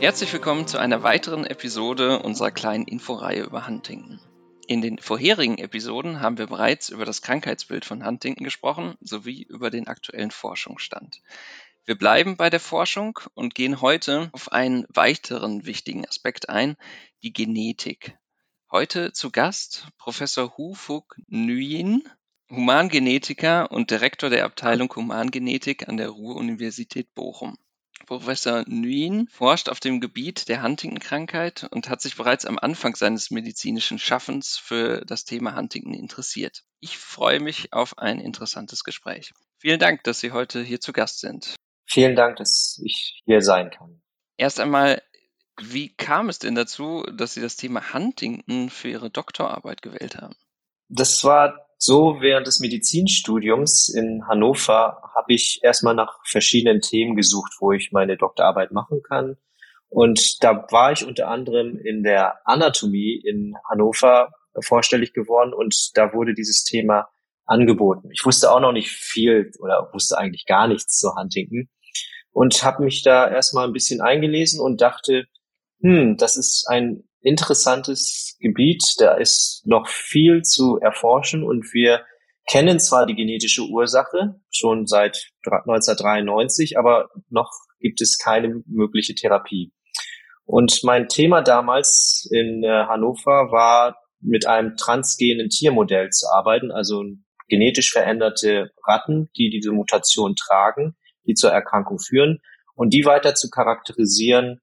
Herzlich willkommen zu einer weiteren Episode unserer kleinen Inforeihe über Huntington. In den vorherigen Episoden haben wir bereits über das Krankheitsbild von Huntington gesprochen sowie über den aktuellen Forschungsstand. Wir bleiben bei der Forschung und gehen heute auf einen weiteren wichtigen Aspekt ein, die Genetik. Heute zu Gast Professor Hu Fuk Nguyen, Humangenetiker und Direktor der Abteilung Humangenetik an der Ruhr-Universität Bochum. Professor Nguyen forscht auf dem Gebiet der Huntington-Krankheit und hat sich bereits am Anfang seines medizinischen Schaffens für das Thema Huntington interessiert. Ich freue mich auf ein interessantes Gespräch. Vielen Dank, dass Sie heute hier zu Gast sind. Vielen Dank, dass ich hier sein kann. Erst einmal, wie kam es denn dazu, dass Sie das Thema Huntington für Ihre Doktorarbeit gewählt haben? Das war so während des Medizinstudiums in Hannover habe ich erstmal nach verschiedenen Themen gesucht, wo ich meine Doktorarbeit machen kann. Und da war ich unter anderem in der Anatomie in Hannover vorstellig geworden und da wurde dieses Thema angeboten. Ich wusste auch noch nicht viel oder wusste eigentlich gar nichts zu Huntington und habe mich da erstmal ein bisschen eingelesen und dachte, hm, das ist ein interessantes Gebiet. Da ist noch viel zu erforschen und wir kennen zwar die genetische Ursache schon seit 1993, aber noch gibt es keine mögliche Therapie. Und mein Thema damals in äh, Hannover war, mit einem transgenen Tiermodell zu arbeiten, also genetisch veränderte Ratten, die diese Mutation tragen, die zur Erkrankung führen, und die weiter zu charakterisieren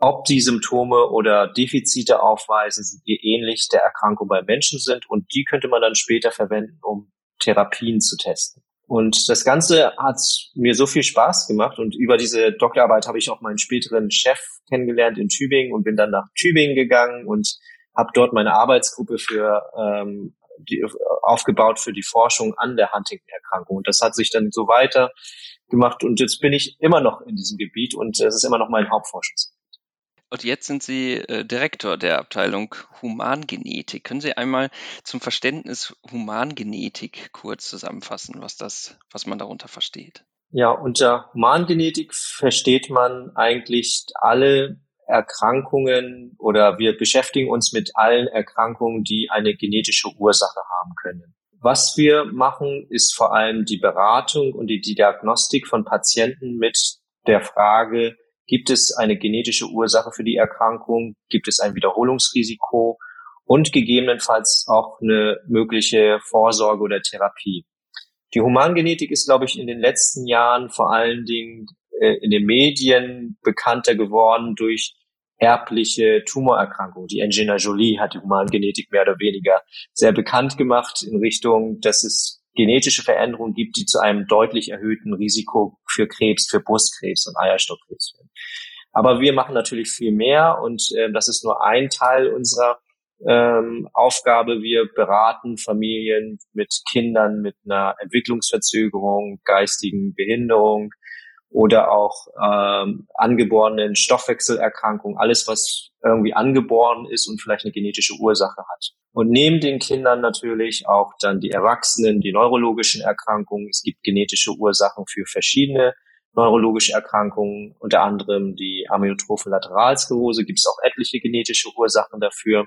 ob die Symptome oder Defizite aufweisen, die ähnlich der Erkrankung bei Menschen sind. Und die könnte man dann später verwenden, um Therapien zu testen. Und das Ganze hat mir so viel Spaß gemacht. Und über diese Doktorarbeit habe ich auch meinen späteren Chef kennengelernt in Tübingen und bin dann nach Tübingen gegangen und habe dort meine Arbeitsgruppe für ähm, die, aufgebaut für die Forschung an der Huntington-Erkrankung. Und das hat sich dann so weiter gemacht und jetzt bin ich immer noch in diesem Gebiet und es ist immer noch mein Hauptforschungsgebiet. Und jetzt sind Sie äh, Direktor der Abteilung Humangenetik. Können Sie einmal zum Verständnis Humangenetik kurz zusammenfassen, was das, was man darunter versteht? Ja, unter Humangenetik versteht man eigentlich alle Erkrankungen oder wir beschäftigen uns mit allen Erkrankungen, die eine genetische Ursache haben können. Was wir machen, ist vor allem die Beratung und die Diagnostik von Patienten mit der Frage, gibt es eine genetische Ursache für die Erkrankung, gibt es ein Wiederholungsrisiko und gegebenenfalls auch eine mögliche Vorsorge oder Therapie. Die Humangenetik ist, glaube ich, in den letzten Jahren vor allen Dingen äh, in den Medien bekannter geworden durch erbliche Tumorerkrankung. Die Angelina Jolie hat die Humangenetik mehr oder weniger sehr bekannt gemacht in Richtung, dass es genetische Veränderungen gibt, die zu einem deutlich erhöhten Risiko für Krebs, für Brustkrebs und Eierstockkrebs führen. Aber wir machen natürlich viel mehr und äh, das ist nur ein Teil unserer ähm, Aufgabe. Wir beraten Familien mit Kindern mit einer Entwicklungsverzögerung, geistigen Behinderung, oder auch ähm, angeborenen Stoffwechselerkrankungen, alles, was irgendwie angeboren ist und vielleicht eine genetische Ursache hat. Und neben den Kindern natürlich auch dann die Erwachsenen, die neurologischen Erkrankungen. Es gibt genetische Ursachen für verschiedene neurologische Erkrankungen, unter anderem die amyotrophe Lateralsklerose, gibt es auch etliche genetische Ursachen dafür,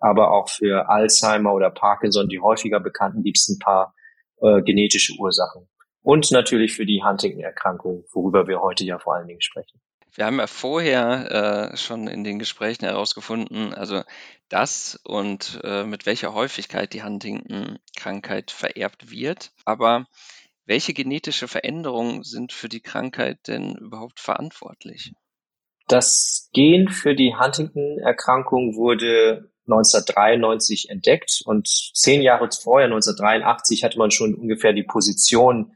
aber auch für Alzheimer oder Parkinson, die häufiger bekannten, gibt es ein paar äh, genetische Ursachen und natürlich für die Huntington-Erkrankung, worüber wir heute ja vor allen Dingen sprechen. Wir haben ja vorher äh, schon in den Gesprächen herausgefunden, also dass und äh, mit welcher Häufigkeit die Huntington-Krankheit vererbt wird. Aber welche genetische Veränderungen sind für die Krankheit denn überhaupt verantwortlich? Das Gen für die Huntington-Erkrankung wurde 1993 entdeckt und zehn Jahre vorher, 1983, hatte man schon ungefähr die Position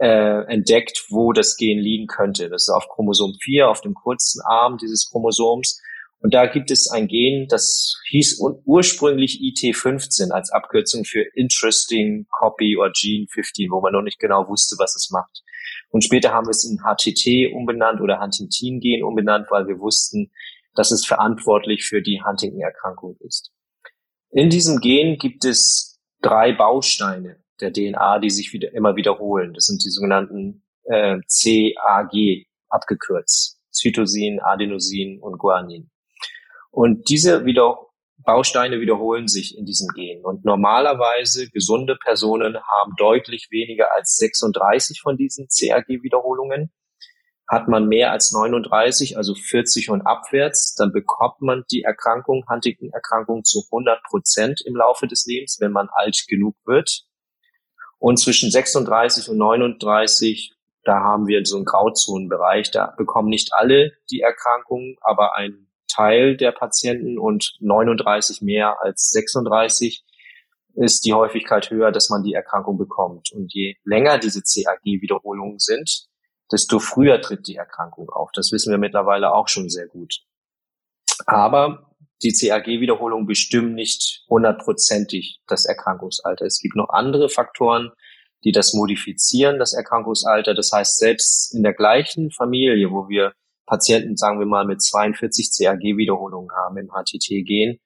äh, entdeckt, wo das Gen liegen könnte. Das ist auf Chromosom 4, auf dem kurzen Arm dieses Chromosoms. Und da gibt es ein Gen, das hieß ursprünglich IT15 als Abkürzung für Interesting Copy or Gene 15, wo man noch nicht genau wusste, was es macht. Und später haben wir es in HTT umbenannt oder Huntingtin-Gen umbenannt, weil wir wussten, dass es verantwortlich für die Huntington-Erkrankung ist. In diesem Gen gibt es drei Bausteine der DNA, die sich wieder, immer wiederholen. Das sind die sogenannten äh, CAG abgekürzt. Cytosin, Adenosin und Guanin. Und diese wieder Bausteine wiederholen sich in diesen Genen. Und normalerweise gesunde Personen haben deutlich weniger als 36 von diesen CRG-Wiederholungen. Hat man mehr als 39, also 40 und abwärts, dann bekommt man die Erkrankung, Huntington-Erkrankung zu 100 Prozent im Laufe des Lebens, wenn man alt genug wird. Und zwischen 36 und 39, da haben wir so einen Grauzonenbereich. Da bekommen nicht alle die Erkrankung, aber ein Teil der Patienten und 39 mehr als 36 ist die Häufigkeit höher, dass man die Erkrankung bekommt. Und je länger diese CAG-Wiederholungen sind, desto früher tritt die Erkrankung auf. Das wissen wir mittlerweile auch schon sehr gut. Aber die CAG-Wiederholungen bestimmen nicht hundertprozentig das Erkrankungsalter. Es gibt noch andere Faktoren, die das modifizieren, das Erkrankungsalter. Das heißt, selbst in der gleichen Familie, wo wir Patienten, sagen wir mal, mit 42 CAG-Wiederholungen haben im HTT-Gen,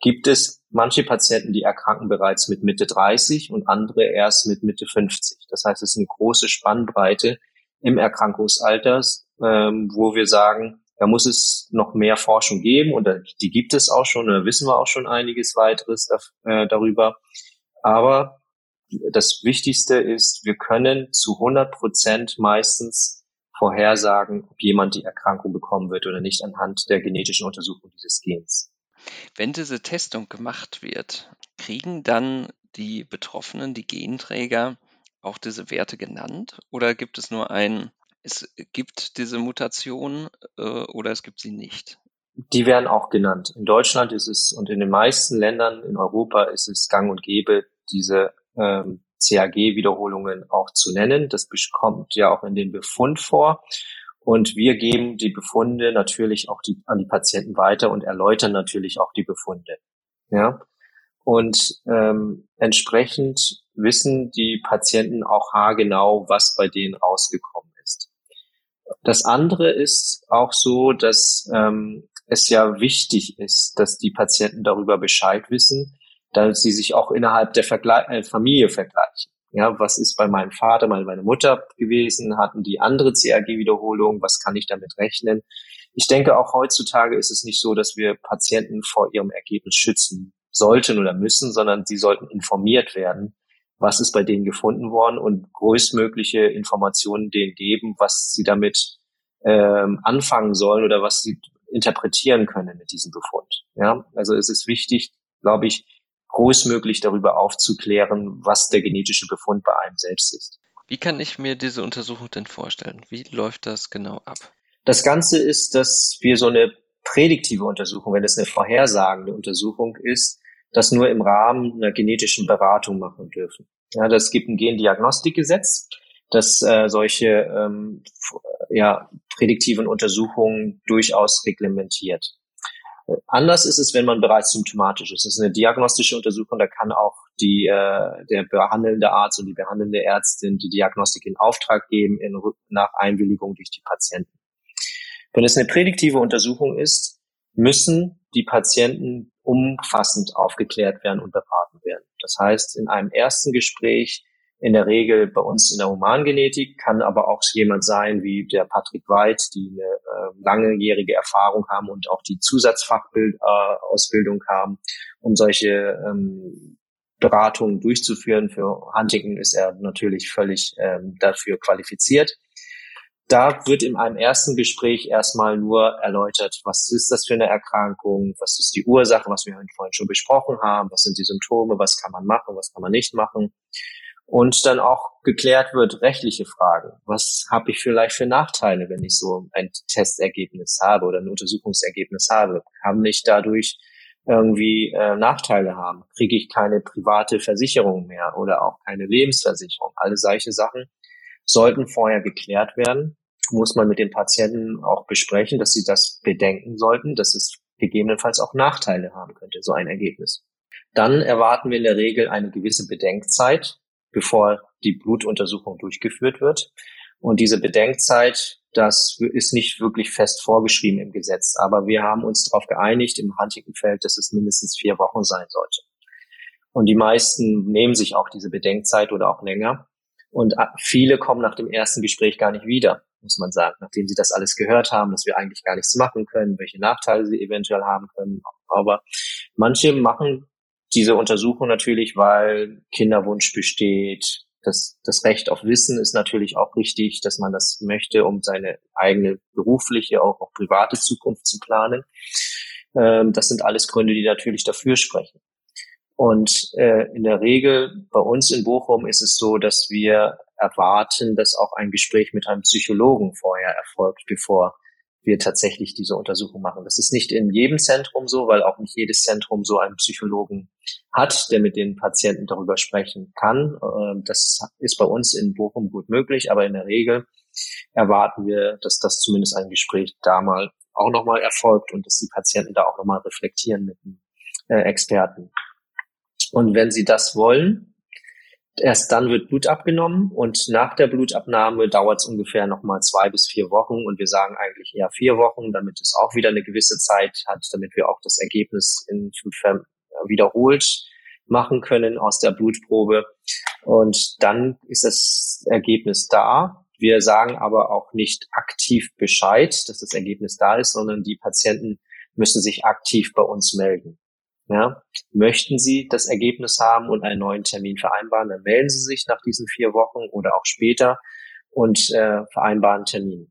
gibt es manche Patienten, die erkranken bereits mit Mitte 30 und andere erst mit Mitte 50. Das heißt, es ist eine große Spannbreite im Erkrankungsalter, ähm, wo wir sagen, da muss es noch mehr Forschung geben und die gibt es auch schon, da wissen wir auch schon einiges weiteres äh, darüber. Aber das Wichtigste ist, wir können zu 100 Prozent meistens vorhersagen, ob jemand die Erkrankung bekommen wird oder nicht anhand der genetischen Untersuchung dieses Gens. Wenn diese Testung gemacht wird, kriegen dann die Betroffenen, die Genträger, auch diese Werte genannt? Oder gibt es nur ein es gibt diese Mutation äh, oder es gibt sie nicht? Die werden auch genannt. In Deutschland ist es und in den meisten Ländern in Europa ist es gang und gäbe, diese ähm, CAG-Wiederholungen auch zu nennen. Das kommt ja auch in dem Befund vor. Und wir geben die Befunde natürlich auch die, an die Patienten weiter und erläutern natürlich auch die Befunde. Ja. Und ähm, entsprechend wissen die Patienten auch haargenau, was bei denen rausgekommen das andere ist auch so, dass ähm, es ja wichtig ist, dass die Patienten darüber Bescheid wissen, dass sie sich auch innerhalb der Vergle äh, Familie vergleichen. Ja, was ist bei meinem Vater, bei meiner Mutter gewesen? Hatten die andere CRG-Wiederholung? Was kann ich damit rechnen? Ich denke, auch heutzutage ist es nicht so, dass wir Patienten vor ihrem Ergebnis schützen sollten oder müssen, sondern sie sollten informiert werden, was ist bei denen gefunden worden und größtmögliche Informationen denen geben, was sie damit ähm, anfangen sollen oder was sie interpretieren können mit diesem Befund. Ja, also es ist wichtig, glaube ich, großmöglich darüber aufzuklären, was der genetische Befund bei einem selbst ist. Wie kann ich mir diese Untersuchung denn vorstellen? Wie läuft das genau ab? Das Ganze ist, dass wir so eine prädiktive Untersuchung, wenn es eine vorhersagende Untersuchung ist, das nur im Rahmen einer genetischen Beratung machen dürfen. Ja, das gibt ein Gendiagnostikgesetz, das äh, solche ähm, ja, prädiktiven Untersuchungen durchaus reglementiert. Anders ist es, wenn man bereits symptomatisch ist. Das ist eine diagnostische Untersuchung, da kann auch die, äh, der behandelnde Arzt und die behandelnde Ärztin die Diagnostik in Auftrag geben in, nach Einwilligung durch die Patienten. Wenn es eine prädiktive Untersuchung ist, müssen die Patienten umfassend aufgeklärt werden und beraten werden. Das heißt, in einem ersten Gespräch, in der Regel bei uns in der Humangenetik, kann aber auch jemand sein wie der Patrick White, die eine äh, langjährige Erfahrung haben und auch die Zusatzfachausbildung äh, haben, um solche ähm, Beratungen durchzuführen. Für Huntington ist er natürlich völlig ähm, dafür qualifiziert da wird in einem ersten Gespräch erstmal nur erläutert, was ist das für eine Erkrankung, was ist die Ursache, was wir vorhin schon besprochen haben, was sind die Symptome, was kann man machen, was kann man nicht machen. Und dann auch geklärt wird rechtliche Fragen. Was habe ich vielleicht für Nachteile, wenn ich so ein Testergebnis habe oder ein Untersuchungsergebnis habe? Kann ich dadurch irgendwie äh, Nachteile haben? Kriege ich keine private Versicherung mehr oder auch keine Lebensversicherung? Alle solche Sachen sollten vorher geklärt werden muss man mit den Patienten auch besprechen, dass sie das bedenken sollten, dass es gegebenenfalls auch Nachteile haben könnte, so ein Ergebnis. Dann erwarten wir in der Regel eine gewisse Bedenkzeit, bevor die Blutuntersuchung durchgeführt wird. Und diese Bedenkzeit, das ist nicht wirklich fest vorgeschrieben im Gesetz, aber wir haben uns darauf geeinigt im Huntington-Feld, dass es mindestens vier Wochen sein sollte. Und die meisten nehmen sich auch diese Bedenkzeit oder auch länger. Und viele kommen nach dem ersten Gespräch gar nicht wieder. Muss man sagen, nachdem sie das alles gehört haben, dass wir eigentlich gar nichts machen können, welche Nachteile sie eventuell haben können. Aber manche machen diese Untersuchung natürlich, weil Kinderwunsch besteht. Das, das Recht auf Wissen ist natürlich auch richtig, dass man das möchte, um seine eigene berufliche, auch, auch private Zukunft zu planen. Ähm, das sind alles Gründe, die natürlich dafür sprechen. Und äh, in der Regel bei uns in Bochum ist es so, dass wir erwarten, dass auch ein Gespräch mit einem Psychologen vorher erfolgt, bevor wir tatsächlich diese Untersuchung machen. Das ist nicht in jedem Zentrum so, weil auch nicht jedes Zentrum so einen Psychologen hat, der mit den Patienten darüber sprechen kann. Ähm, das ist bei uns in Bochum gut möglich, aber in der Regel erwarten wir, dass das zumindest ein Gespräch da mal auch nochmal erfolgt und dass die Patienten da auch nochmal reflektieren mit dem äh, Experten. Und wenn sie das wollen, Erst dann wird Blut abgenommen und nach der Blutabnahme dauert es ungefähr nochmal zwei bis vier Wochen und wir sagen eigentlich eher vier Wochen, damit es auch wieder eine gewisse Zeit hat, damit wir auch das Ergebnis in Blutfern wiederholt machen können aus der Blutprobe. Und dann ist das Ergebnis da. Wir sagen aber auch nicht aktiv Bescheid, dass das Ergebnis da ist, sondern die Patienten müssen sich aktiv bei uns melden. Ja, möchten Sie das Ergebnis haben und einen neuen Termin vereinbaren, dann melden Sie sich nach diesen vier Wochen oder auch später und äh, vereinbaren Termin.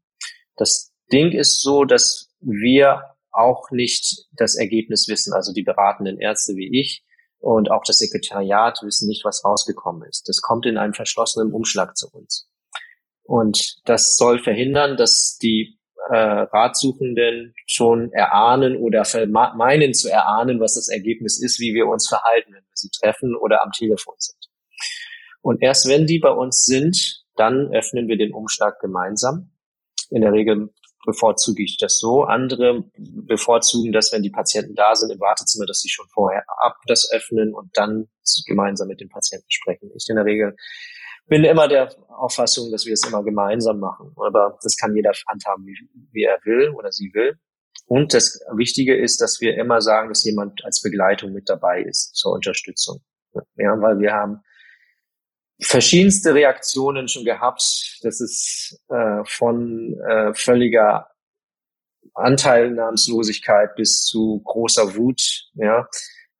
Das Ding ist so, dass wir auch nicht das Ergebnis wissen, also die beratenden Ärzte wie ich und auch das Sekretariat wissen nicht, was rausgekommen ist. Das kommt in einem verschlossenen Umschlag zu uns. Und das soll verhindern, dass die äh, Ratsuchenden schon erahnen oder meinen zu erahnen, was das Ergebnis ist, wie wir uns verhalten, wenn wir sie treffen oder am Telefon sind. Und erst wenn die bei uns sind, dann öffnen wir den Umschlag gemeinsam. In der Regel bevorzuge ich das so. Andere bevorzugen das, wenn die Patienten da sind im Wartezimmer, dass sie schon vorher ab das öffnen und dann gemeinsam mit den Patienten sprechen. Ich in der Regel bin immer der Auffassung, dass wir es immer gemeinsam machen. Aber das kann jeder handhaben, wie, wie er will oder sie will. Und das Wichtige ist, dass wir immer sagen, dass jemand als Begleitung mit dabei ist zur Unterstützung. Ja, weil wir haben verschiedenste Reaktionen schon gehabt. Das ist äh, von äh, völliger Anteilnahmslosigkeit bis zu großer Wut. Ja,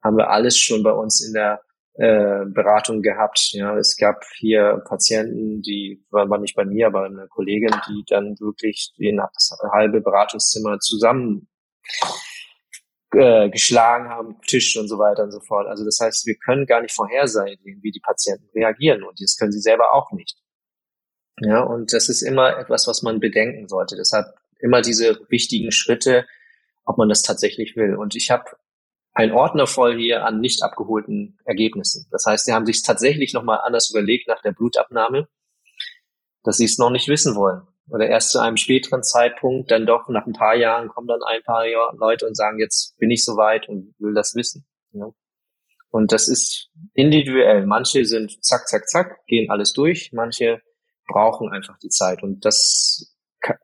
haben wir alles schon bei uns in der äh, Beratung gehabt. Ja, es gab hier Patienten, die waren war nicht bei mir, aber eine Kollegin, die dann wirklich den, halbe Beratungszimmer zusammen äh, geschlagen haben, Tisch und so weiter und so fort. Also das heißt, wir können gar nicht vorhersehen, wie die Patienten reagieren und das können sie selber auch nicht. Ja, und das ist immer etwas, was man bedenken sollte. Deshalb immer diese wichtigen Schritte, ob man das tatsächlich will. Und ich habe ein Ordner voll hier an nicht abgeholten Ergebnissen. Das heißt, sie haben sich tatsächlich nochmal anders überlegt nach der Blutabnahme, dass sie es noch nicht wissen wollen. Oder erst zu einem späteren Zeitpunkt, dann doch nach ein paar Jahren kommen dann ein paar Leute und sagen, jetzt bin ich soweit und will das wissen. Ja. Und das ist individuell. Manche sind zack, zack, zack, gehen alles durch. Manche brauchen einfach die Zeit. Und das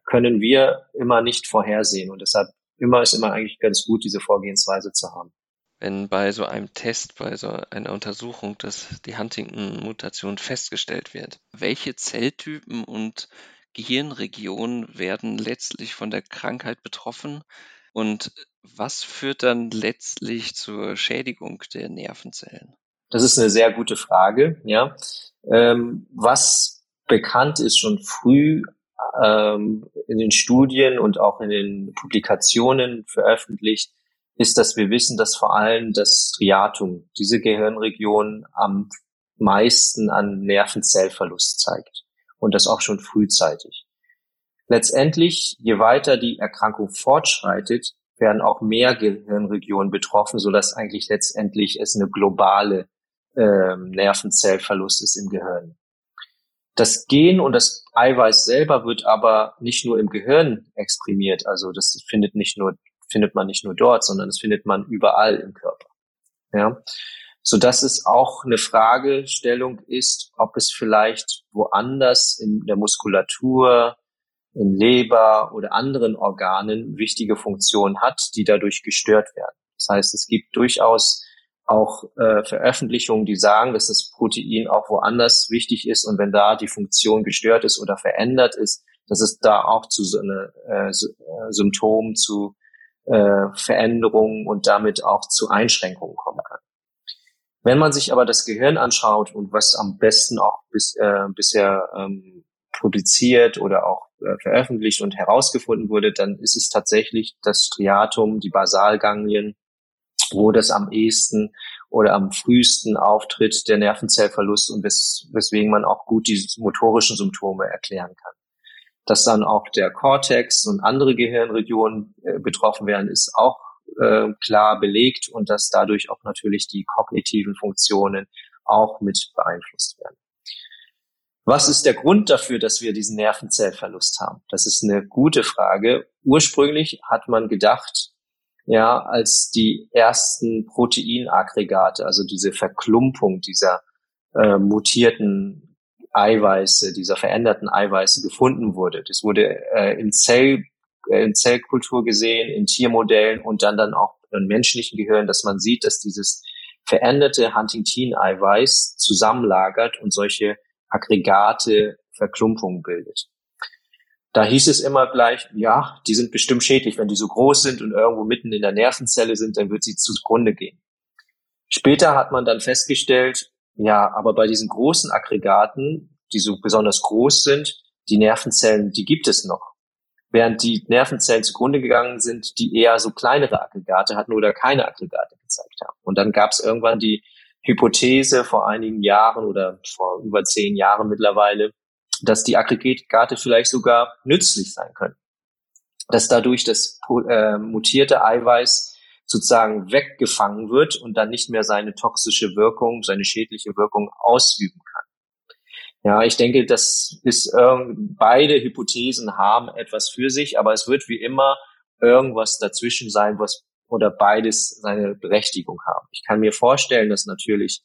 können wir immer nicht vorhersehen. Und deshalb immer ist immer eigentlich ganz gut, diese Vorgehensweise zu haben wenn bei so einem Test, bei so einer Untersuchung, dass die Huntington-Mutation festgestellt wird. Welche Zelltypen und Gehirnregionen werden letztlich von der Krankheit betroffen und was führt dann letztlich zur Schädigung der Nervenzellen? Das ist eine sehr gute Frage, ja. Ähm, was bekannt ist schon früh ähm, in den Studien und auch in den Publikationen veröffentlicht, ist, dass wir wissen, dass vor allem das Striatum, diese Gehirnregion am meisten an Nervenzellverlust zeigt. Und das auch schon frühzeitig. Letztendlich, je weiter die Erkrankung fortschreitet, werden auch mehr Gehirnregionen betroffen, so dass eigentlich letztendlich es eine globale äh, Nervenzellverlust ist im Gehirn. Das Gen und das Eiweiß selber wird aber nicht nur im Gehirn exprimiert, also das findet nicht nur findet man nicht nur dort, sondern es findet man überall im Körper. Ja, so dass es auch eine Fragestellung ist, ob es vielleicht woanders in der Muskulatur, in Leber oder anderen Organen wichtige Funktionen hat, die dadurch gestört werden. Das heißt, es gibt durchaus auch äh, Veröffentlichungen, die sagen, dass das Protein auch woanders wichtig ist und wenn da die Funktion gestört ist oder verändert ist, dass es da auch zu so einer äh, äh, Symptom, zu äh, Veränderungen und damit auch zu Einschränkungen kommen kann. Wenn man sich aber das Gehirn anschaut und was am besten auch bis, äh, bisher ähm, publiziert oder auch äh, veröffentlicht und herausgefunden wurde, dann ist es tatsächlich das Striatum, die Basalganglien, wo das am ehesten oder am frühesten auftritt, der Nervenzellverlust und wes weswegen man auch gut die motorischen Symptome erklären kann. Dass dann auch der Cortex und andere Gehirnregionen äh, betroffen werden, ist auch äh, klar belegt und dass dadurch auch natürlich die kognitiven Funktionen auch mit beeinflusst werden. Was ist der Grund dafür, dass wir diesen Nervenzellverlust haben? Das ist eine gute Frage. Ursprünglich hat man gedacht, ja, als die ersten Proteinaggregate, also diese Verklumpung dieser äh, mutierten Eiweiße, dieser veränderten Eiweiße gefunden wurde. Das wurde äh, im Zell, äh, in Zellkultur gesehen, in Tiermodellen und dann dann auch in menschlichen Gehirn, dass man sieht, dass dieses veränderte Huntingtin-Eiweiß zusammenlagert und solche Aggregate Verklumpungen bildet. Da hieß es immer gleich, ja, die sind bestimmt schädlich. Wenn die so groß sind und irgendwo mitten in der Nervenzelle sind, dann wird sie zugrunde gehen. Später hat man dann festgestellt, ja, aber bei diesen großen Aggregaten, die so besonders groß sind, die Nervenzellen, die gibt es noch. Während die Nervenzellen zugrunde gegangen sind, die eher so kleinere Aggregate hatten oder keine Aggregate gezeigt haben. Und dann gab es irgendwann die Hypothese vor einigen Jahren oder vor über zehn Jahren mittlerweile, dass die Aggregate vielleicht sogar nützlich sein können. Dass dadurch das äh, mutierte Eiweiß sozusagen weggefangen wird und dann nicht mehr seine toxische Wirkung, seine schädliche Wirkung ausüben kann. Ja, ich denke, das ist beide Hypothesen haben etwas für sich, aber es wird wie immer irgendwas dazwischen sein, was oder beides seine Berechtigung haben. Ich kann mir vorstellen, dass natürlich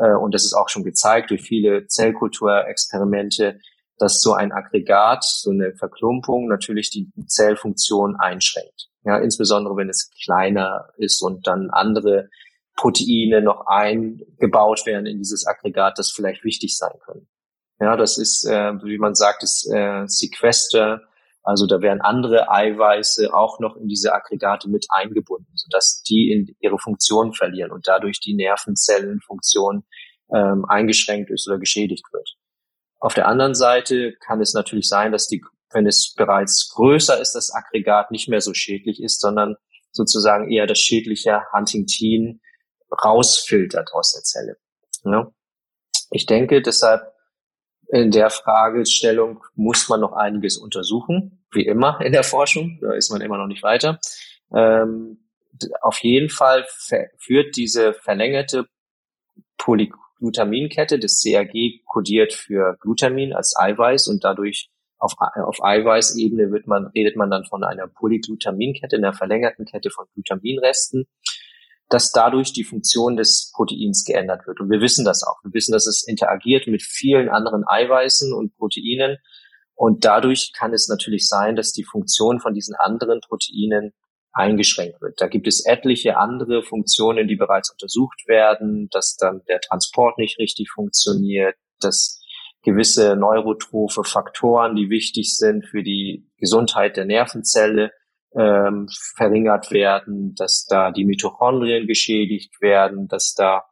äh, und das ist auch schon gezeigt durch viele Zellkulturexperimente, dass so ein Aggregat, so eine Verklumpung natürlich die Zellfunktion einschränkt. Ja, insbesondere wenn es kleiner ist und dann andere Proteine noch eingebaut werden in dieses Aggregat, das vielleicht wichtig sein können. Ja, das ist, äh, wie man sagt, ist äh, Sequester. Also da werden andere Eiweiße auch noch in diese Aggregate mit eingebunden, sodass die in ihre Funktion verlieren und dadurch die Nervenzellenfunktion ähm, eingeschränkt ist oder geschädigt wird. Auf der anderen Seite kann es natürlich sein, dass die, wenn es bereits größer ist, das Aggregat nicht mehr so schädlich ist, sondern sozusagen eher das schädliche Huntingtin rausfiltert aus der Zelle. Ja. Ich denke deshalb, in der Fragestellung muss man noch einiges untersuchen, wie immer in der Forschung, da ist man immer noch nicht weiter. Ähm, auf jeden Fall führt diese verlängerte Poly Glutaminkette. Das CRG kodiert für Glutamin als Eiweiß und dadurch auf, auf Eiweißebene wird man, redet man dann von einer Polyglutaminkette, einer verlängerten Kette von Glutaminresten, dass dadurch die Funktion des Proteins geändert wird. Und wir wissen das auch. Wir wissen, dass es interagiert mit vielen anderen Eiweißen und Proteinen. Und dadurch kann es natürlich sein, dass die Funktion von diesen anderen Proteinen eingeschränkt wird. Da gibt es etliche andere Funktionen, die bereits untersucht werden, dass dann der Transport nicht richtig funktioniert, dass gewisse neurotrophe Faktoren, die wichtig sind für die Gesundheit der Nervenzelle, ähm, verringert werden, dass da die Mitochondrien geschädigt werden, dass da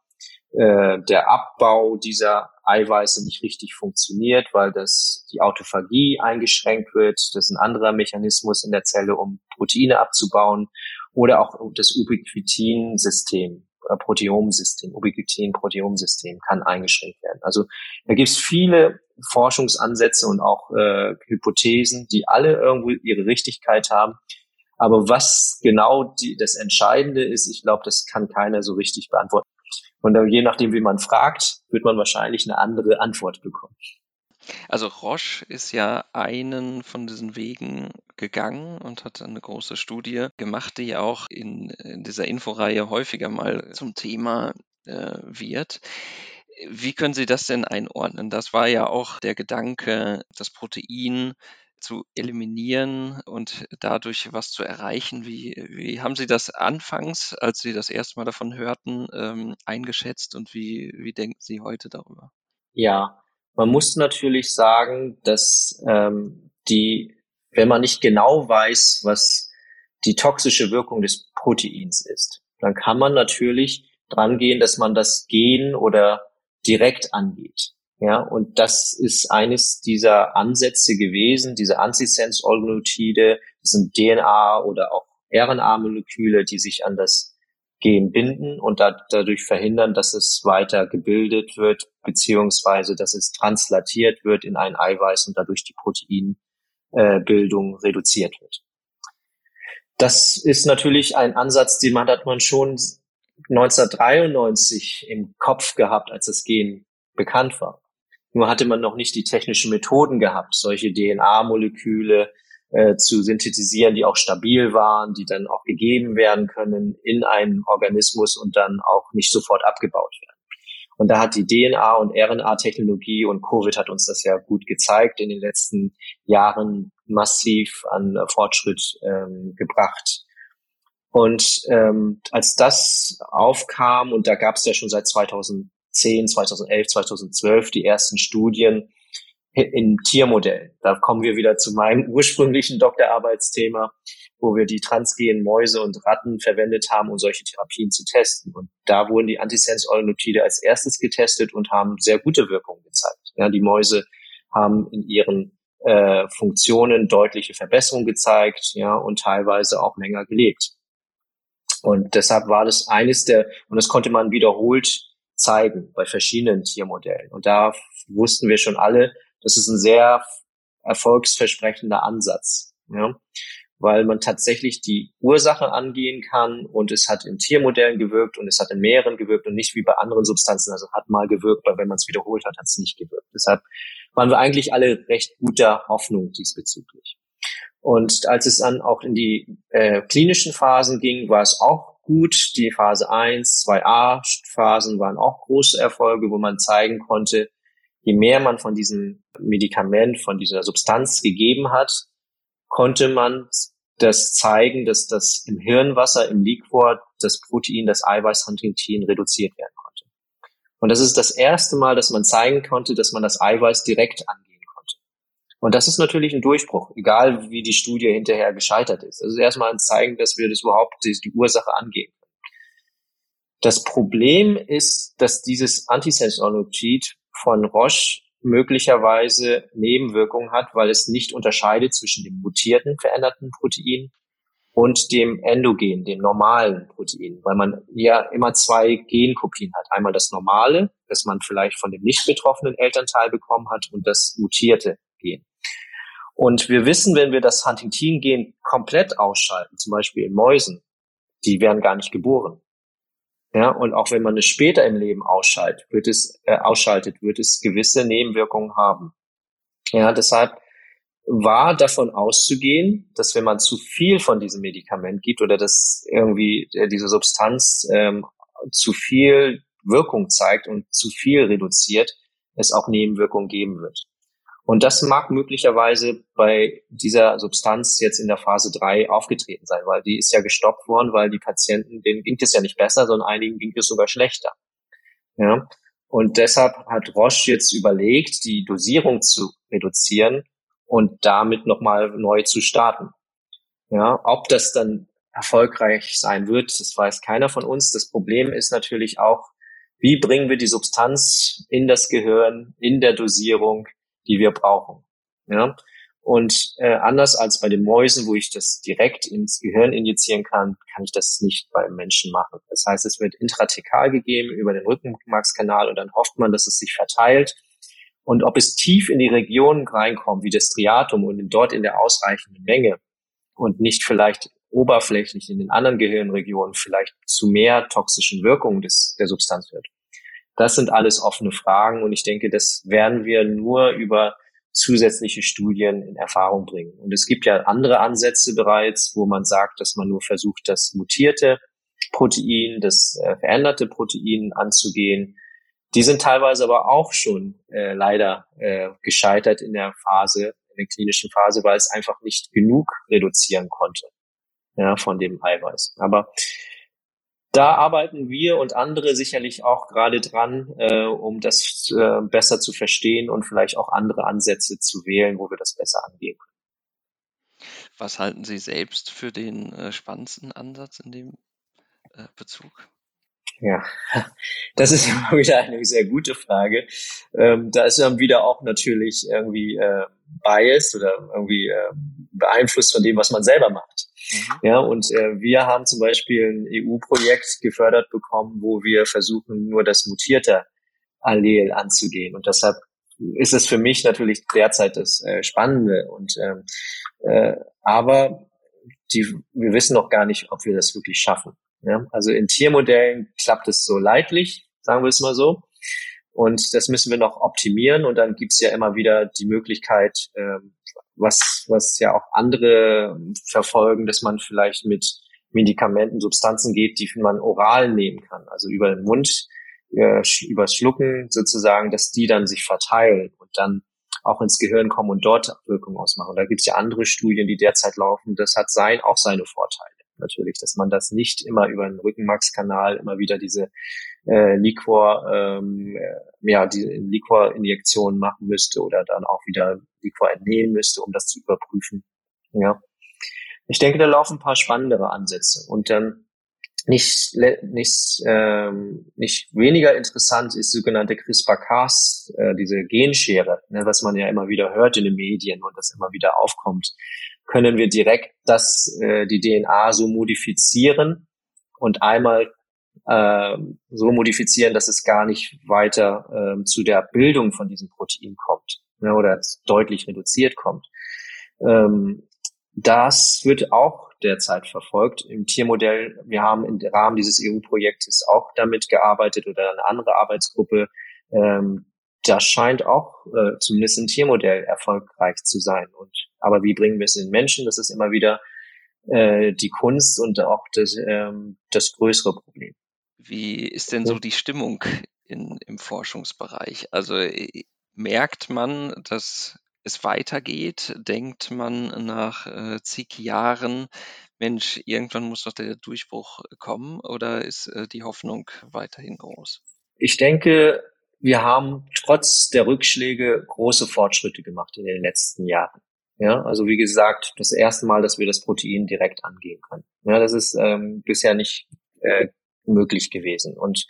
äh, der Abbau dieser Eiweiße nicht richtig funktioniert, weil das die Autophagie eingeschränkt wird. Das ist ein anderer Mechanismus in der Zelle, um Proteine abzubauen oder auch das Ubiquitin-System, äh, Proteomsystem, Ubiquitin-Proteomsystem kann eingeschränkt werden. Also da gibt es viele Forschungsansätze und auch äh, Hypothesen, die alle irgendwo ihre Richtigkeit haben. Aber was genau die, das Entscheidende ist, ich glaube, das kann keiner so richtig beantworten. Und je nachdem, wie man fragt, wird man wahrscheinlich eine andere Antwort bekommen. Also Roche ist ja einen von diesen Wegen gegangen und hat eine große Studie gemacht, die auch in, in dieser Inforeihe häufiger mal zum Thema äh, wird. Wie können Sie das denn einordnen? Das war ja auch der Gedanke, das Protein zu eliminieren und dadurch was zu erreichen. Wie, wie haben Sie das anfangs, als Sie das erste Mal davon hörten, ähm, eingeschätzt und wie, wie denken Sie heute darüber? Ja, man muss natürlich sagen, dass ähm, die, wenn man nicht genau weiß, was die toxische Wirkung des Proteins ist, dann kann man natürlich dran gehen, dass man das Gen oder direkt angeht. Ja, und das ist eines dieser Ansätze gewesen, diese Antisense-Oligonuklide, das sind DNA oder auch RNA-Moleküle, die sich an das Gen binden und da, dadurch verhindern, dass es weiter gebildet wird, beziehungsweise dass es translatiert wird in ein Eiweiß und dadurch die Proteinbildung äh, reduziert wird. Das ist natürlich ein Ansatz, den man hat man schon 1993 im Kopf gehabt, als das Gen bekannt war. Nur hatte man noch nicht die technischen Methoden gehabt, solche DNA-Moleküle äh, zu synthetisieren, die auch stabil waren, die dann auch gegeben werden können in einem Organismus und dann auch nicht sofort abgebaut werden. Und da hat die DNA- und RNA-Technologie und Covid hat uns das ja gut gezeigt in den letzten Jahren massiv an Fortschritt ähm, gebracht. Und ähm, als das aufkam, und da gab es ja schon seit 2010, 2011, 2012 die ersten Studien in Tiermodellen. Da kommen wir wieder zu meinem ursprünglichen Doktorarbeitsthema, wo wir die transgenen Mäuse und Ratten verwendet haben, um solche Therapien zu testen. Und da wurden die Antisense-Oligonukleotide als erstes getestet und haben sehr gute Wirkungen gezeigt. Ja, die Mäuse haben in ihren äh, Funktionen deutliche Verbesserungen gezeigt, ja, und teilweise auch länger gelebt. Und deshalb war das eines der, und das konnte man wiederholt zeigen bei verschiedenen Tiermodellen. Und da wussten wir schon alle, das ist ein sehr erfolgsversprechender Ansatz, ja, weil man tatsächlich die Ursache angehen kann und es hat in Tiermodellen gewirkt und es hat in mehreren gewirkt und nicht wie bei anderen Substanzen, also hat mal gewirkt, aber wenn man es wiederholt hat, hat es nicht gewirkt. Deshalb waren wir eigentlich alle recht guter Hoffnung diesbezüglich. Und als es dann auch in die äh, klinischen Phasen ging, war es auch gut. Die Phase 1, 2a Phasen waren auch große Erfolge, wo man zeigen konnte, je mehr man von diesem Medikament, von dieser Substanz gegeben hat, konnte man das zeigen, dass das im Hirnwasser, im Liquor, das Protein, das Eiweiß Huntingtin reduziert werden konnte. Und das ist das erste Mal, dass man zeigen konnte, dass man das Eiweiß direkt angeht und das ist natürlich ein Durchbruch, egal wie die Studie hinterher gescheitert ist. Ist erstmal ein Zeigen, dass wir das überhaupt die, Ursache angehen. Das Problem ist, dass dieses Antisense-Oligonuklid von Roche möglicherweise Nebenwirkungen hat, weil es nicht unterscheidet zwischen dem mutierten veränderten Protein und dem endogen, dem normalen Protein, weil man ja immer zwei Genkopien hat. Einmal das normale, das man vielleicht von dem nicht betroffenen Elternteil bekommen hat und das mutierte Gen. Und wir wissen, wenn wir das Huntingtin-Gen komplett ausschalten, zum Beispiel in Mäusen, die werden gar nicht geboren. Ja, und auch wenn man es später im Leben ausschaltet, wird es, äh, ausschaltet, wird es gewisse Nebenwirkungen haben. Ja, deshalb war davon auszugehen, dass wenn man zu viel von diesem Medikament gibt oder dass irgendwie äh, diese Substanz ähm, zu viel Wirkung zeigt und zu viel reduziert, es auch Nebenwirkungen geben wird. Und das mag möglicherweise bei dieser Substanz jetzt in der Phase 3 aufgetreten sein, weil die ist ja gestoppt worden, weil die Patienten, denen ging es ja nicht besser, sondern einigen ging es sogar schlechter. Ja. Und deshalb hat Roche jetzt überlegt, die Dosierung zu reduzieren und damit nochmal neu zu starten. Ja, ob das dann erfolgreich sein wird, das weiß keiner von uns. Das Problem ist natürlich auch, wie bringen wir die Substanz in das Gehirn, in der Dosierung, die wir brauchen. Ja? Und äh, anders als bei den Mäusen, wo ich das direkt ins Gehirn injizieren kann, kann ich das nicht beim Menschen machen. Das heißt, es wird intratekal gegeben über den Rückenmarkskanal und dann hofft man, dass es sich verteilt. Und ob es tief in die Regionen reinkommt, wie das Striatum und dort in der ausreichenden Menge und nicht vielleicht oberflächlich in den anderen Gehirnregionen vielleicht zu mehr toxischen Wirkungen des, der Substanz wird. Das sind alles offene Fragen und ich denke, das werden wir nur über zusätzliche Studien in Erfahrung bringen. Und es gibt ja andere Ansätze bereits, wo man sagt, dass man nur versucht, das mutierte Protein, das äh, veränderte Protein anzugehen. Die sind teilweise aber auch schon äh, leider äh, gescheitert in der Phase, in der klinischen Phase, weil es einfach nicht genug reduzieren konnte ja, von dem Eiweiß. Aber da arbeiten wir und andere sicherlich auch gerade dran, äh, um das äh, besser zu verstehen und vielleicht auch andere Ansätze zu wählen, wo wir das besser angehen können. Was halten Sie selbst für den äh, spannendsten Ansatz in dem äh, Bezug? Ja, das ist immer wieder eine sehr gute Frage. Ähm, da ist dann wieder auch natürlich irgendwie äh, Bias oder irgendwie äh, beeinflusst von dem, was man selber macht. Mhm. Ja, und äh, wir haben zum Beispiel ein EU-Projekt gefördert bekommen, wo wir versuchen, nur das mutierte Allel anzugehen. Und deshalb ist es für mich natürlich derzeit das äh, Spannende. Und ähm, äh, aber die, wir wissen noch gar nicht, ob wir das wirklich schaffen. Ja? Also in Tiermodellen klappt es so leidlich, sagen wir es mal so. Und das müssen wir noch optimieren. Und dann gibt's ja immer wieder die Möglichkeit, ähm, was, was ja auch andere verfolgen, dass man vielleicht mit Medikamenten, Substanzen geht, die man oral nehmen kann, also über den Mund, äh, übers Schlucken sozusagen, dass die dann sich verteilen und dann auch ins Gehirn kommen und dort Wirkung ausmachen. Und da gibt's ja andere Studien, die derzeit laufen. Das hat sein, auch seine Vorteile natürlich, dass man das nicht immer über den Rückenmarkskanal immer wieder diese äh, Liquor, ähm, äh, ja, die Liquor-Injektion machen müsste oder dann auch wieder Liquor entnehmen müsste, um das zu überprüfen. Ja. Ich denke, da laufen ein paar spannendere Ansätze. Und dann nicht, nicht, ähm, nicht weniger interessant ist sogenannte CRISPR-Cas, äh, diese Genschere, ne, was man ja immer wieder hört in den Medien und das immer wieder aufkommt können wir direkt das, äh, die DNA so modifizieren und einmal äh, so modifizieren, dass es gar nicht weiter äh, zu der Bildung von diesem Protein kommt ne, oder deutlich reduziert kommt. Ähm, das wird auch derzeit verfolgt im Tiermodell. Wir haben im Rahmen dieses EU-Projektes auch damit gearbeitet oder eine andere Arbeitsgruppe, ähm, das scheint auch äh, zumindest im Tiermodell erfolgreich zu sein. Und aber wie bringen wir es in den Menschen? Das ist immer wieder äh, die Kunst und auch das, ähm, das größere Problem. Wie ist denn so die Stimmung in, im Forschungsbereich? Also äh, merkt man, dass es weitergeht? Denkt man nach äh, zig Jahren, Mensch, irgendwann muss doch der Durchbruch kommen oder ist äh, die Hoffnung weiterhin groß? Ich denke, wir haben trotz der Rückschläge große Fortschritte gemacht in den letzten Jahren. Ja, also wie gesagt, das erste Mal, dass wir das Protein direkt angehen können. Ja, das ist ähm, bisher nicht äh, möglich gewesen. Und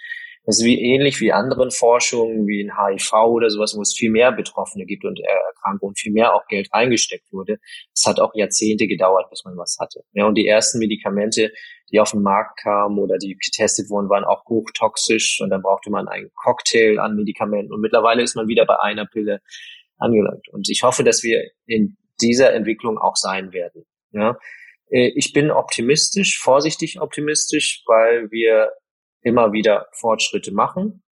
das ist wie ähnlich wie anderen Forschungen, wie in HIV oder sowas, wo es viel mehr Betroffene gibt und Erkrankungen, viel mehr auch Geld eingesteckt wurde. Es hat auch Jahrzehnte gedauert, bis man was hatte. Ja, und die ersten Medikamente, die auf den Markt kamen oder die getestet wurden, waren auch hochtoxisch und dann brauchte man einen Cocktail an Medikamenten und mittlerweile ist man wieder bei einer Pille angelangt. Und ich hoffe, dass wir in dieser Entwicklung auch sein werden. Ja, äh, ich bin optimistisch, vorsichtig optimistisch, weil wir immer wieder Fortschritte machen,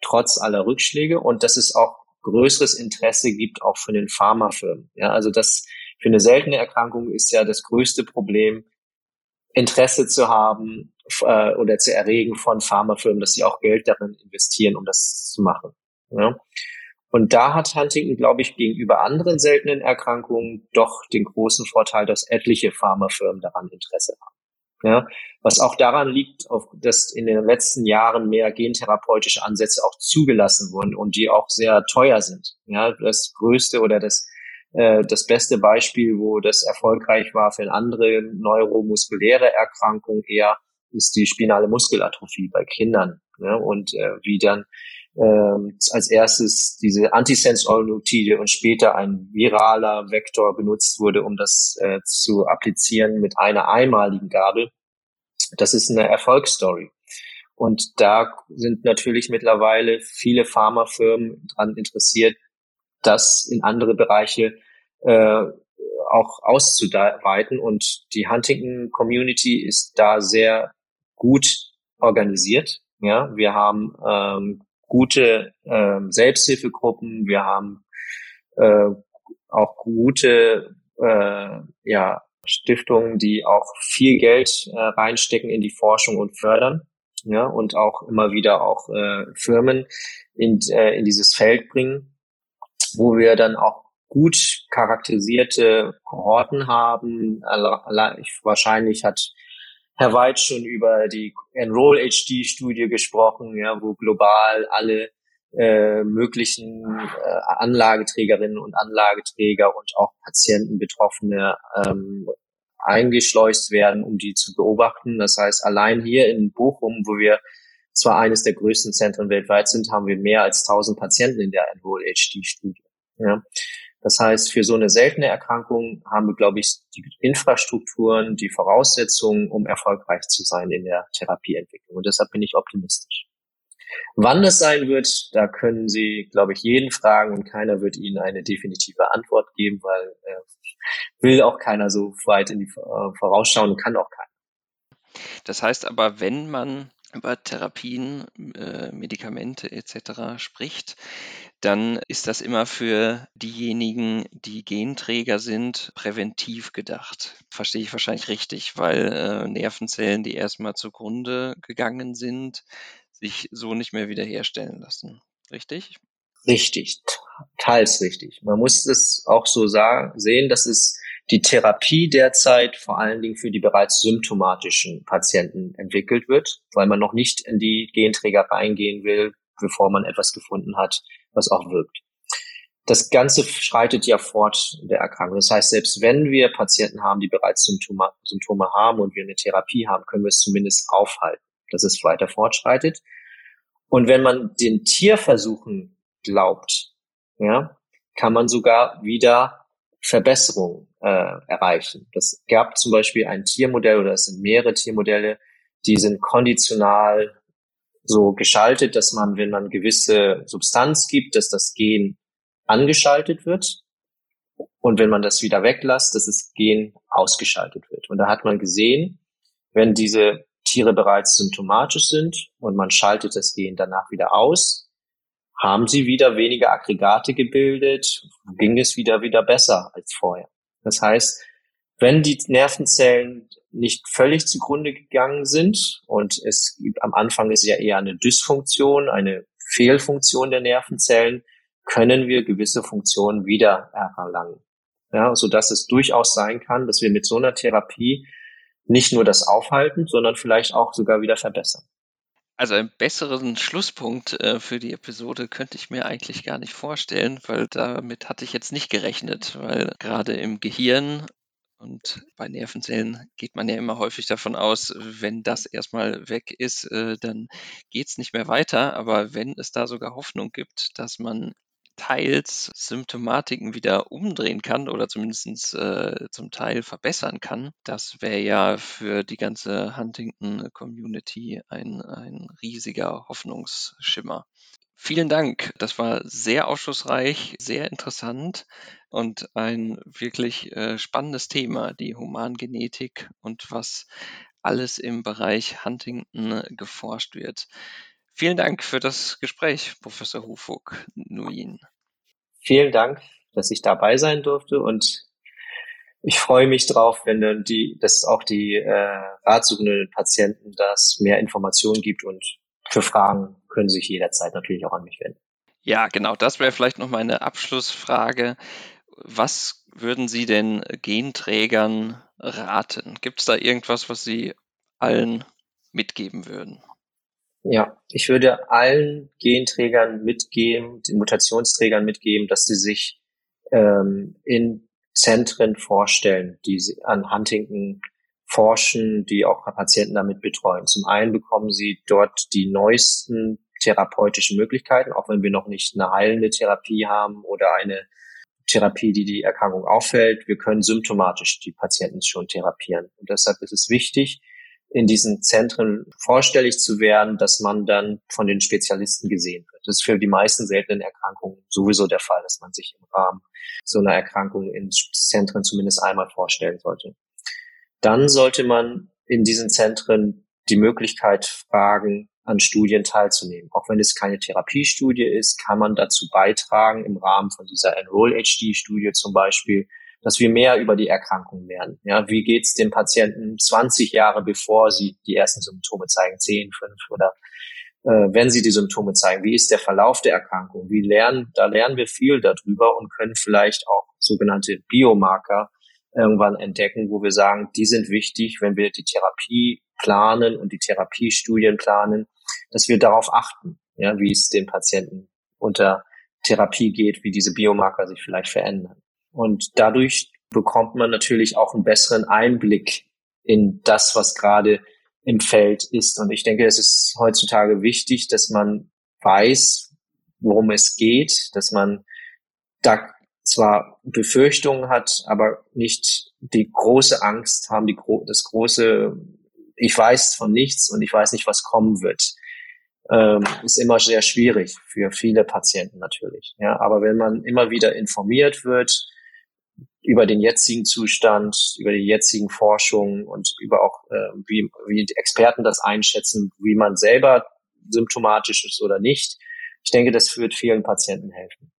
trotz aller Rückschläge und dass es auch größeres Interesse gibt, auch von den Pharmafirmen. Ja, also das für eine seltene Erkrankung ist ja das größte Problem, Interesse zu haben äh, oder zu erregen von Pharmafirmen, dass sie auch Geld darin investieren, um das zu machen. Ja? Und da hat Huntington, glaube ich, gegenüber anderen seltenen Erkrankungen doch den großen Vorteil, dass etliche Pharmafirmen daran Interesse haben. Ja, was auch daran liegt, dass in den letzten Jahren mehr gentherapeutische Ansätze auch zugelassen wurden und die auch sehr teuer sind. Ja, das größte oder das äh, das beste Beispiel, wo das erfolgreich war für eine andere neuromuskuläre Erkrankung eher, ist die spinale Muskelatrophie bei Kindern. Ja, und äh, wie dann ähm, als erstes diese Antisense-Oligonuklide und später ein viraler Vektor benutzt wurde, um das äh, zu applizieren mit einer einmaligen Gabel. Das ist eine Erfolgsstory. Und da sind natürlich mittlerweile viele Pharmafirmen dran interessiert, das in andere Bereiche äh, auch auszuweiten. Und die Huntington Community ist da sehr gut organisiert. Ja, wir haben ähm, gute ähm, Selbsthilfegruppen, wir haben äh, auch gute äh, ja, Stiftungen, die auch viel Geld äh, reinstecken in die Forschung und fördern, ja, und auch immer wieder auch äh, Firmen in, äh, in dieses Feld bringen, wo wir dann auch gut charakterisierte Kohorten haben. Wahrscheinlich hat Herr Weid schon über die Enroll HD Studie gesprochen, ja, wo global alle äh, möglichen äh, Anlageträgerinnen und Anlageträger und auch Patienten, Betroffene ähm, eingeschleust werden, um die zu beobachten. Das heißt, allein hier in Bochum, wo wir zwar eines der größten Zentren weltweit sind, haben wir mehr als 1000 Patienten in der Enroll-HD-Studie. Ja. Das heißt, für so eine seltene Erkrankung haben wir, glaube ich, die Infrastrukturen, die Voraussetzungen, um erfolgreich zu sein in der Therapieentwicklung. Und deshalb bin ich optimistisch. Wann es sein wird, da können Sie, glaube ich, jeden fragen und keiner wird Ihnen eine definitive Antwort geben, weil äh, will auch keiner so weit in die äh, vorausschauen und kann auch keiner. Das heißt aber, wenn man über Therapien, äh, Medikamente etc. spricht, dann ist das immer für diejenigen, die Genträger sind, präventiv gedacht. Verstehe ich wahrscheinlich richtig, weil äh, Nervenzellen, die erstmal zugrunde gegangen sind, sich so nicht mehr wiederherstellen lassen. Richtig? Richtig, teils richtig. Man muss es auch so sagen, sehen, dass es die Therapie derzeit vor allen Dingen für die bereits symptomatischen Patienten entwickelt wird, weil man noch nicht in die Genträger reingehen will, bevor man etwas gefunden hat, was auch wirkt. Das Ganze schreitet ja fort in der Erkrankung. Das heißt, selbst wenn wir Patienten haben, die bereits Symptome, Symptome haben und wir eine Therapie haben, können wir es zumindest aufhalten, dass es weiter fortschreitet. Und wenn man den Tierversuchen glaubt, ja, kann man sogar wieder Verbesserungen äh, erreichen. Das gab zum Beispiel ein Tiermodell oder es sind mehrere Tiermodelle, die sind konditional so geschaltet, dass man, wenn man gewisse Substanz gibt, dass das Gen angeschaltet wird und wenn man das wieder weglässt, dass das Gen ausgeschaltet wird. Und da hat man gesehen, wenn diese Tiere bereits symptomatisch sind und man schaltet das Gen danach wieder aus, haben sie wieder weniger Aggregate gebildet, ging es wieder wieder besser als vorher. Das heißt, wenn die Nervenzellen nicht völlig zugrunde gegangen sind und es am Anfang ist ja eher eine Dysfunktion, eine Fehlfunktion der Nervenzellen, können wir gewisse Funktionen wieder erlangen. Ja, so dass es durchaus sein kann, dass wir mit so einer Therapie nicht nur das aufhalten, sondern vielleicht auch sogar wieder verbessern. Also einen besseren Schlusspunkt äh, für die Episode könnte ich mir eigentlich gar nicht vorstellen, weil damit hatte ich jetzt nicht gerechnet, weil gerade im Gehirn und bei Nervenzellen geht man ja immer häufig davon aus, wenn das erstmal weg ist, äh, dann geht es nicht mehr weiter. Aber wenn es da sogar Hoffnung gibt, dass man teils Symptomatiken wieder umdrehen kann oder zumindest äh, zum Teil verbessern kann, das wäre ja für die ganze Huntington-Community ein, ein riesiger Hoffnungsschimmer. Vielen Dank. Das war sehr aufschlussreich, sehr interessant und ein wirklich äh, spannendes Thema, die Humangenetik und was alles im Bereich Huntington geforscht wird. Vielen Dank für das Gespräch, Professor Hufug Nuin. Vielen Dank, dass ich dabei sein durfte und ich freue mich drauf, wenn dann die, dass auch die äh, ratsuchenden Patienten das mehr Informationen gibt und für Fragen können sich jederzeit natürlich auch an mich wenden. Ja, genau, das wäre vielleicht noch meine Abschlussfrage. Was würden Sie denn Genträgern raten? Gibt es da irgendwas, was Sie allen mitgeben würden? Ja, ich würde allen Genträgern mitgeben, den Mutationsträgern mitgeben, dass sie sich ähm, in Zentren vorstellen, die an Huntington forschen, die auch Patienten damit betreuen. Zum einen bekommen sie dort die neuesten therapeutischen Möglichkeiten, auch wenn wir noch nicht eine heilende Therapie haben oder eine Therapie, die die Erkrankung auffällt. Wir können symptomatisch die Patienten schon therapieren. Und deshalb ist es wichtig, in diesen Zentren vorstellig zu werden, dass man dann von den Spezialisten gesehen wird. Das ist für die meisten seltenen Erkrankungen sowieso der Fall, dass man sich im Rahmen so einer Erkrankung in Zentren zumindest einmal vorstellen sollte. Dann sollte man in diesen Zentren die Möglichkeit fragen, an Studien teilzunehmen. Auch wenn es keine Therapiestudie ist, kann man dazu beitragen, im Rahmen von dieser Enroll-HD-Studie zum Beispiel, dass wir mehr über die Erkrankung lernen. Ja, wie geht's den Patienten 20 Jahre bevor sie die ersten Symptome zeigen, 10, 5 oder äh, wenn sie die Symptome zeigen, wie ist der Verlauf der Erkrankung? Wie lernen, da lernen wir viel darüber und können vielleicht auch sogenannte Biomarker irgendwann entdecken, wo wir sagen, die sind wichtig, wenn wir die Therapie planen und die Therapiestudien planen, dass wir darauf achten, ja, wie es den Patienten unter Therapie geht, wie diese Biomarker sich vielleicht verändern. Und dadurch bekommt man natürlich auch einen besseren Einblick in das, was gerade im Feld ist. Und ich denke, es ist heutzutage wichtig, dass man weiß, worum es geht, dass man da zwar Befürchtungen hat, aber nicht die große Angst haben, die, das große, ich weiß von nichts und ich weiß nicht, was kommen wird. Ähm, ist immer sehr schwierig für viele Patienten natürlich. Ja, aber wenn man immer wieder informiert wird über den jetzigen Zustand, über die jetzigen Forschungen und über auch, äh, wie, wie die Experten das einschätzen, wie man selber symptomatisch ist oder nicht, ich denke, das wird vielen Patienten helfen.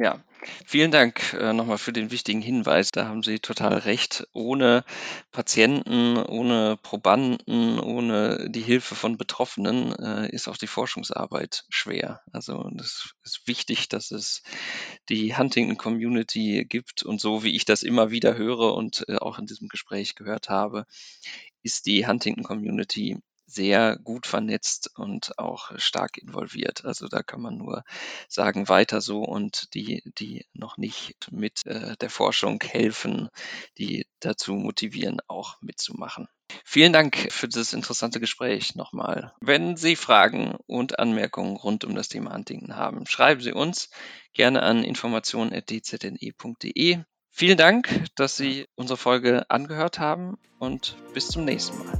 Ja, vielen Dank äh, nochmal für den wichtigen Hinweis. Da haben Sie total recht. Ohne Patienten, ohne Probanden, ohne die Hilfe von Betroffenen äh, ist auch die Forschungsarbeit schwer. Also das ist wichtig, dass es die Huntington Community gibt und so wie ich das immer wieder höre und äh, auch in diesem Gespräch gehört habe, ist die Huntington Community sehr gut vernetzt und auch stark involviert. Also da kann man nur sagen, weiter so und die, die noch nicht mit äh, der Forschung helfen, die dazu motivieren, auch mitzumachen. Vielen Dank für das interessante Gespräch nochmal. Wenn Sie Fragen und Anmerkungen rund um das Thema Huntington haben, schreiben Sie uns gerne an informationen.dzne.de. Vielen Dank, dass Sie unsere Folge angehört haben und bis zum nächsten Mal.